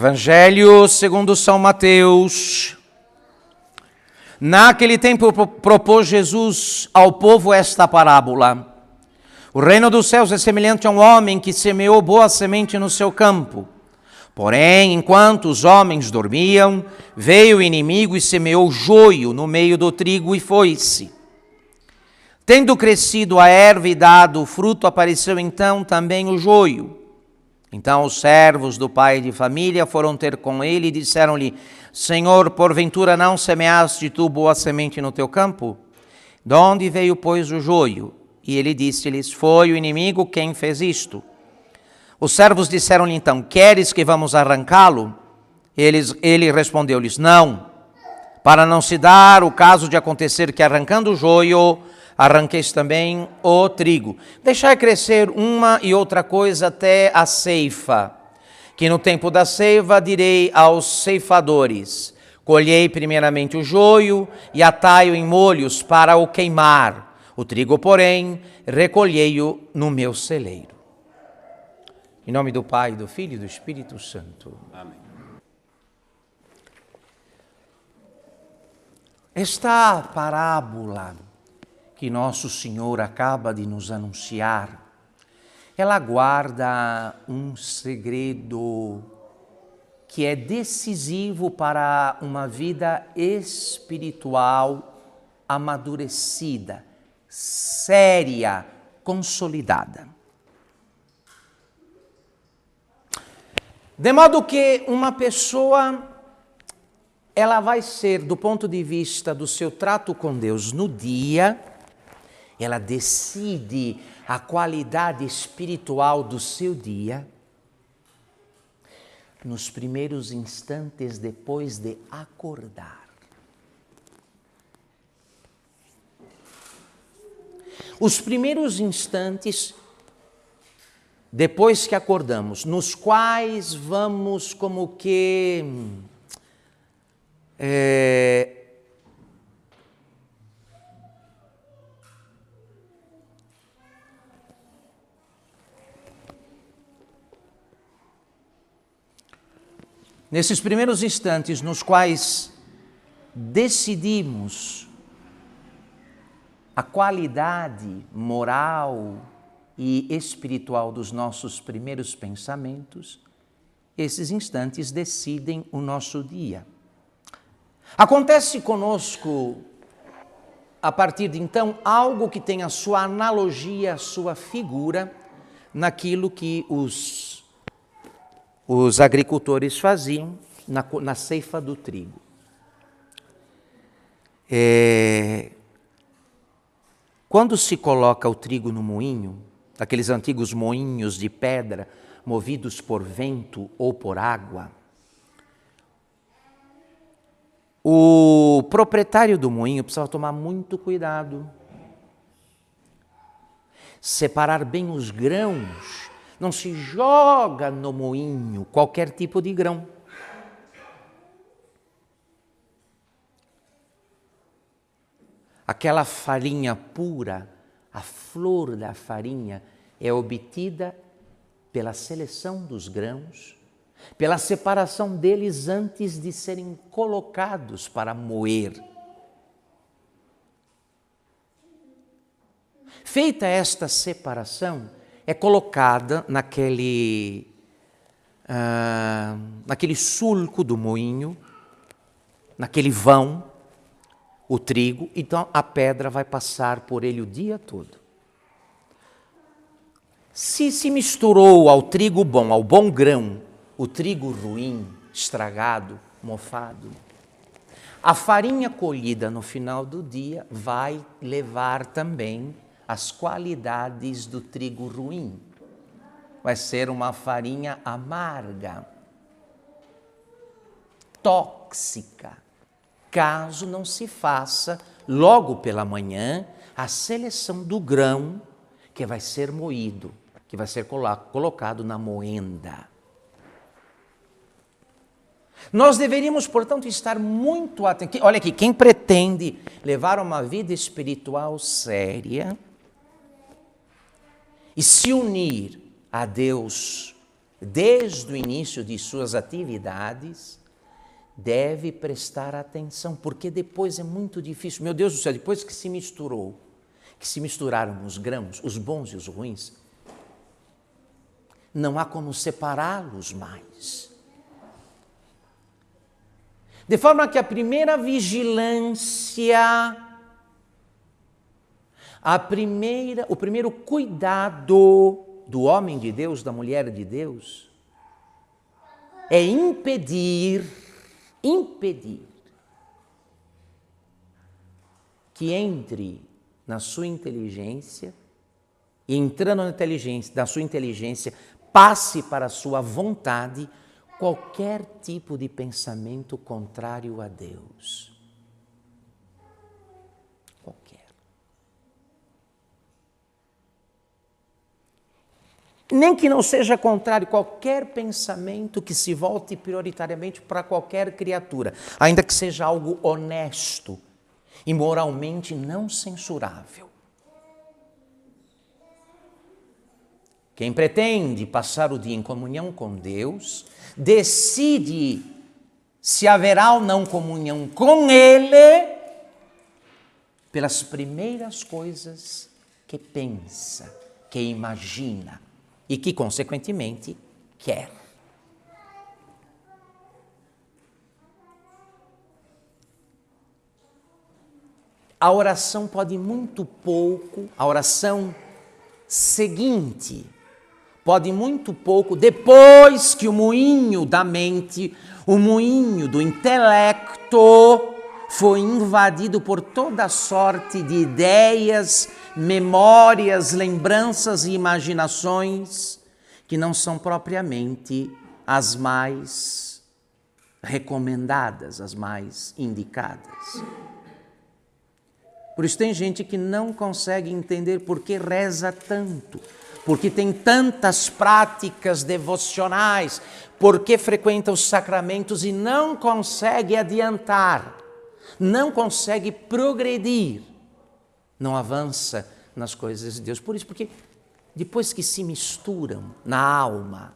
Evangelho segundo São Mateus, naquele tempo propôs Jesus ao povo esta parábola. O reino dos céus é semelhante a um homem que semeou boa semente no seu campo. Porém, enquanto os homens dormiam, veio o inimigo e semeou joio no meio do trigo e foi-se. Tendo crescido a erva e dado o fruto, apareceu então também o joio. Então os servos do pai de família foram ter com ele e disseram-lhe: Senhor, porventura não semeaste tu boa semente no teu campo? De onde veio, pois, o joio? E ele disse-lhes: Foi o inimigo quem fez isto. Os servos disseram-lhe então: Queres que vamos arrancá-lo? ele respondeu-lhes: Não, para não se dar o caso de acontecer que arrancando o joio arranqueis também o trigo. Deixai crescer uma e outra coisa até a ceifa, que no tempo da ceifa direi aos ceifadores: Colhei primeiramente o joio e atai-o em molhos para o queimar. O trigo, porém, recolhei-o no meu celeiro. Em nome do Pai, do Filho e do Espírito Santo. Amém. Esta parábola que Nosso Senhor acaba de nos anunciar, ela guarda um segredo que é decisivo para uma vida espiritual amadurecida, séria, consolidada. De modo que uma pessoa ela vai ser do ponto de vista do seu trato com Deus no dia ela decide a qualidade espiritual do seu dia nos primeiros instantes depois de acordar. Os primeiros instantes depois que acordamos, nos quais vamos como que é, nesses primeiros instantes nos quais decidimos a qualidade moral e espiritual dos nossos primeiros pensamentos, esses instantes decidem o nosso dia. Acontece conosco, a partir de então, algo que tem a sua analogia, a sua figura naquilo que os os agricultores faziam na, na ceifa do trigo. É, quando se coloca o trigo no moinho, aqueles antigos moinhos de pedra movidos por vento ou por água, o proprietário do moinho precisava tomar muito cuidado, separar bem os grãos não se joga no moinho qualquer tipo de grão. Aquela farinha pura, a flor da farinha, é obtida pela seleção dos grãos, pela separação deles antes de serem colocados para moer. Feita esta separação, é colocada naquele, uh, naquele sulco do moinho, naquele vão, o trigo, então a pedra vai passar por ele o dia todo. Se se misturou ao trigo bom, ao bom grão, o trigo ruim, estragado, mofado, a farinha colhida no final do dia vai levar também as qualidades do trigo ruim. Vai ser uma farinha amarga, tóxica, caso não se faça logo pela manhã a seleção do grão que vai ser moído, que vai ser colocado na moenda. Nós deveríamos, portanto, estar muito atentos. Olha aqui, quem pretende levar uma vida espiritual séria, e se unir a Deus desde o início de suas atividades, deve prestar atenção, porque depois é muito difícil. Meu Deus do céu, depois que se misturou, que se misturaram os grãos, os bons e os ruins, não há como separá-los mais. De forma que a primeira vigilância, a primeira, o primeiro cuidado do homem de Deus, da mulher de Deus, é impedir, impedir que entre na sua inteligência e entrando na inteligência, na sua inteligência, passe para a sua vontade qualquer tipo de pensamento contrário a Deus. Qualquer. Nem que não seja contrário, qualquer pensamento que se volte prioritariamente para qualquer criatura, ainda que seja algo honesto e moralmente não censurável. Quem pretende passar o dia em comunhão com Deus, decide se haverá ou não comunhão com Ele pelas primeiras coisas que pensa, que imagina e que, consequentemente, quer. A oração pode muito pouco, a oração seguinte, pode muito pouco, depois que o moinho da mente, o moinho do intelecto, foi invadido por toda sorte de ideias, memórias, lembranças e imaginações que não são propriamente as mais recomendadas, as mais indicadas. Por isso tem gente que não consegue entender por que reza tanto porque tem tantas práticas devocionais, porque frequenta os sacramentos e não consegue adiantar, não consegue progredir, não avança nas coisas de Deus. Por isso, porque depois que se misturam na alma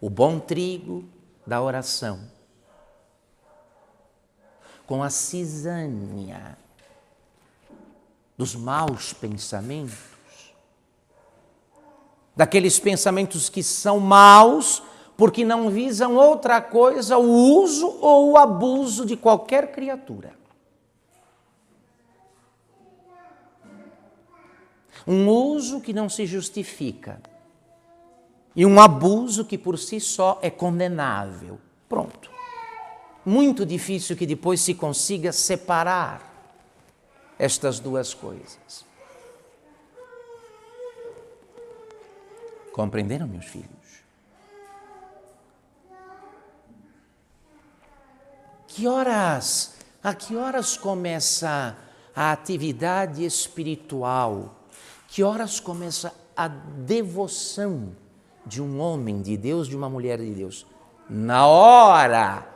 o bom trigo da oração com a cisânia dos maus pensamentos, daqueles pensamentos que são maus, porque não visam outra coisa, o uso ou o abuso de qualquer criatura. Um uso que não se justifica e um abuso que por si só é condenável. Pronto. Muito difícil que depois se consiga separar estas duas coisas. Compreenderam, meus filhos? Que horas, a que horas começa a atividade espiritual? Que horas começa a devoção de um homem de Deus, de uma mulher de Deus? Na hora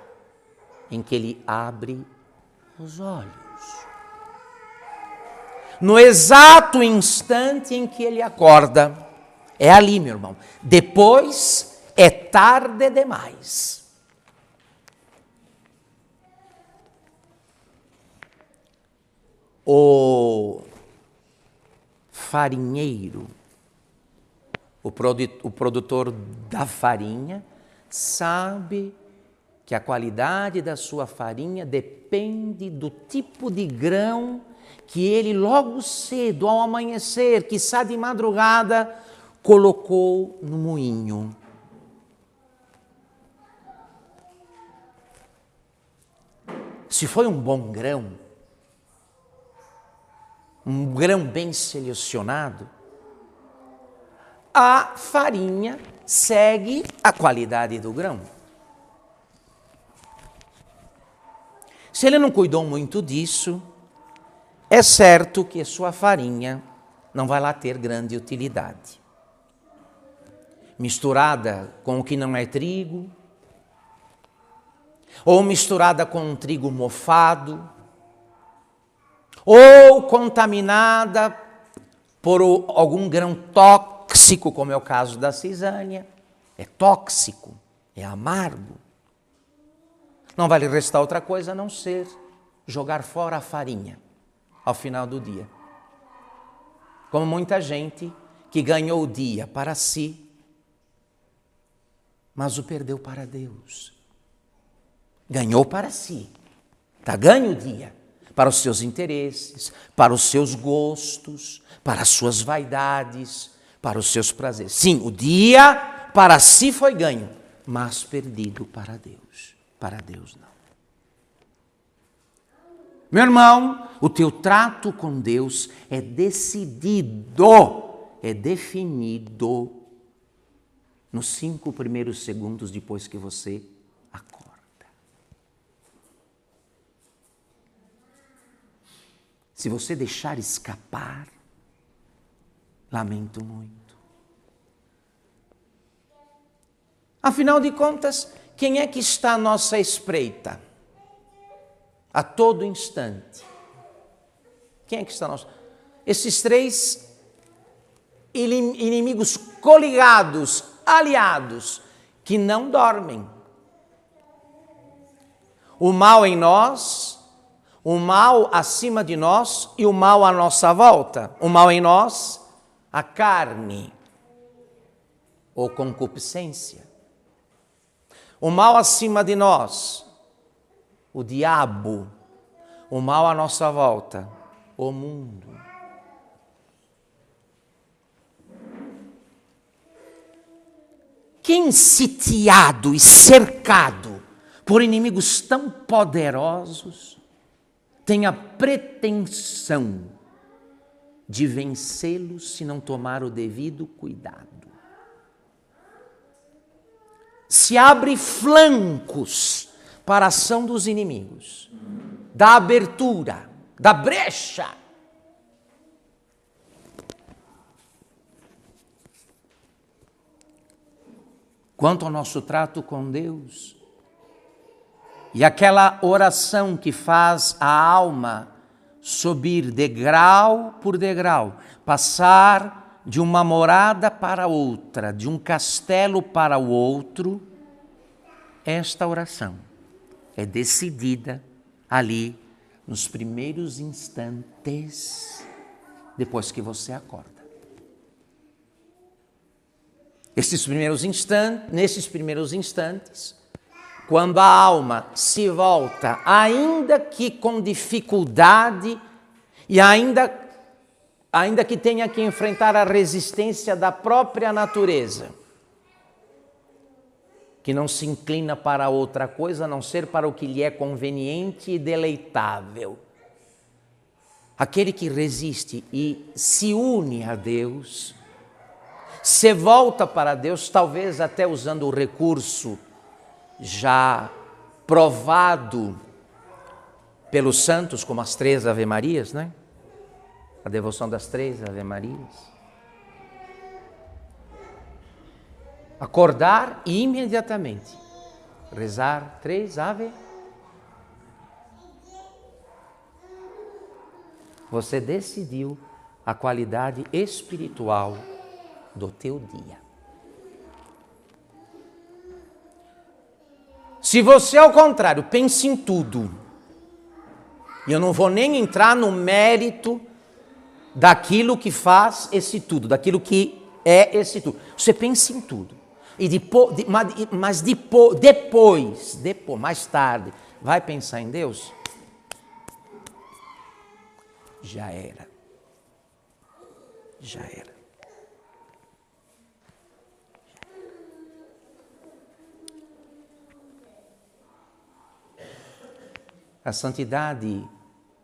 em que ele abre os olhos. No exato instante em que ele acorda é ali, meu irmão. Depois é tarde demais. O farinheiro, o produtor da farinha, sabe que a qualidade da sua farinha depende do tipo de grão que ele logo cedo, ao amanhecer, que está de madrugada, colocou no moinho. Se foi um bom grão, um grão bem selecionado, a farinha segue a qualidade do grão. Se ele não cuidou muito disso, é certo que sua farinha não vai lá ter grande utilidade misturada com o que não é trigo, ou misturada com um trigo mofado, ou contaminada por algum grão tóxico, como é o caso da cisânia, é tóxico, é amargo. Não vai lhe restar outra coisa a não ser jogar fora a farinha ao final do dia. Como muita gente que ganhou o dia para si, mas o perdeu para Deus. Ganhou para si, está ganho o dia, para os seus interesses, para os seus gostos, para as suas vaidades, para os seus prazeres. Sim, o dia para si foi ganho, mas perdido para Deus. Para Deus não. Meu irmão, o teu trato com Deus é decidido, é definido nos cinco primeiros segundos depois que você acorda. Se você deixar escapar, lamento muito. Afinal de contas, quem é que está à nossa espreita? A todo instante. Quem é que está à nossa? Esses três inimigos coligados, aliados, que não dormem. O mal em nós, o mal acima de nós e o mal à nossa volta. O mal em nós, a carne ou concupiscência. O mal acima de nós, o diabo. O mal à nossa volta, o mundo. Quem sitiado e cercado por inimigos tão poderosos tem a pretensão de vencê-los se não tomar o devido cuidado. Se abre flancos para a ação dos inimigos, da abertura, da brecha quanto ao nosso trato com Deus. E aquela oração que faz a alma subir degrau por degrau, passar de uma morada para outra, de um castelo para o outro, esta oração é decidida ali nos primeiros instantes depois que você acorda. Esses primeiros instantes, nesses primeiros instantes, quando a alma se volta, ainda que com dificuldade e ainda ainda que tenha que enfrentar a resistência da própria natureza, que não se inclina para outra coisa a não ser para o que lhe é conveniente e deleitável. Aquele que resiste e se une a Deus, se volta para Deus, talvez até usando o recurso já provado pelos santos, como as três Ave-Marias, né? A devoção das três Ave-Marias. Acordar e imediatamente rezar três Ave. Você decidiu a qualidade espiritual do teu dia. Se você, ao contrário, pensa em tudo, e eu não vou nem entrar no mérito daquilo que faz esse tudo, daquilo que é esse tudo. Você pensa em tudo. E depois, mas depois, depois, depois, mais tarde, vai pensar em Deus? Já era. Já era. A santidade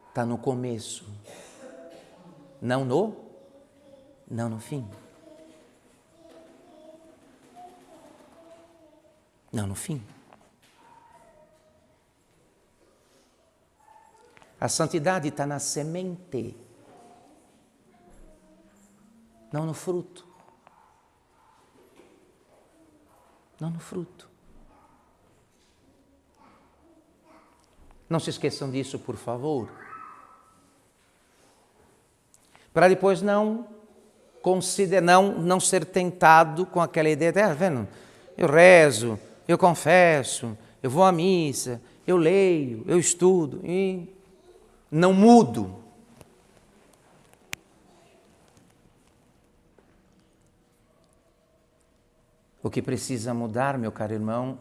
está no começo, não no, não no fim. Não no fim. A santidade está na semente, não no fruto. Não no fruto. Não se esqueçam disso, por favor. Para depois não considerar, não, não ser tentado com aquela ideia, tá vendo? eu rezo, eu confesso, eu vou à missa, eu leio, eu estudo e não mudo. O que precisa mudar, meu caro irmão,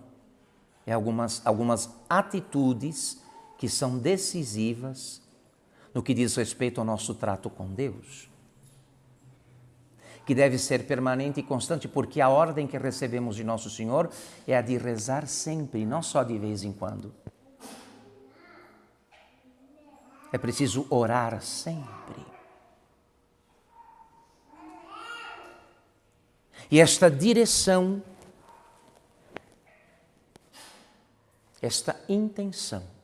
é algumas, algumas atitudes que são decisivas no que diz respeito ao nosso trato com Deus. Que deve ser permanente e constante, porque a ordem que recebemos de Nosso Senhor é a de rezar sempre, não só de vez em quando. É preciso orar sempre. E esta direção, esta intenção,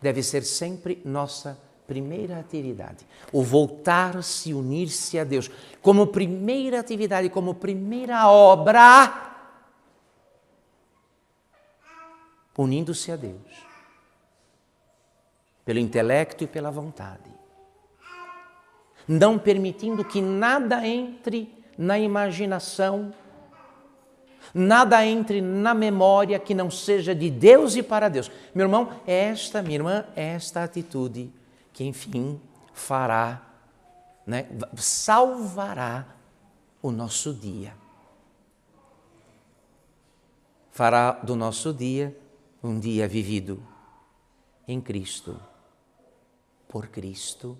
deve ser sempre nossa primeira atividade. O voltar-se, unir-se a Deus, como primeira atividade, como primeira obra, unindo-se a Deus, pelo intelecto e pela vontade. Não permitindo que nada entre na imaginação, nada entre na memória que não seja de Deus e para Deus. Meu irmão, esta, minha irmã, esta atitude que, enfim, fará, né, salvará o nosso dia. Fará do nosso dia um dia vivido em Cristo, por Cristo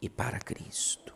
e para Cristo.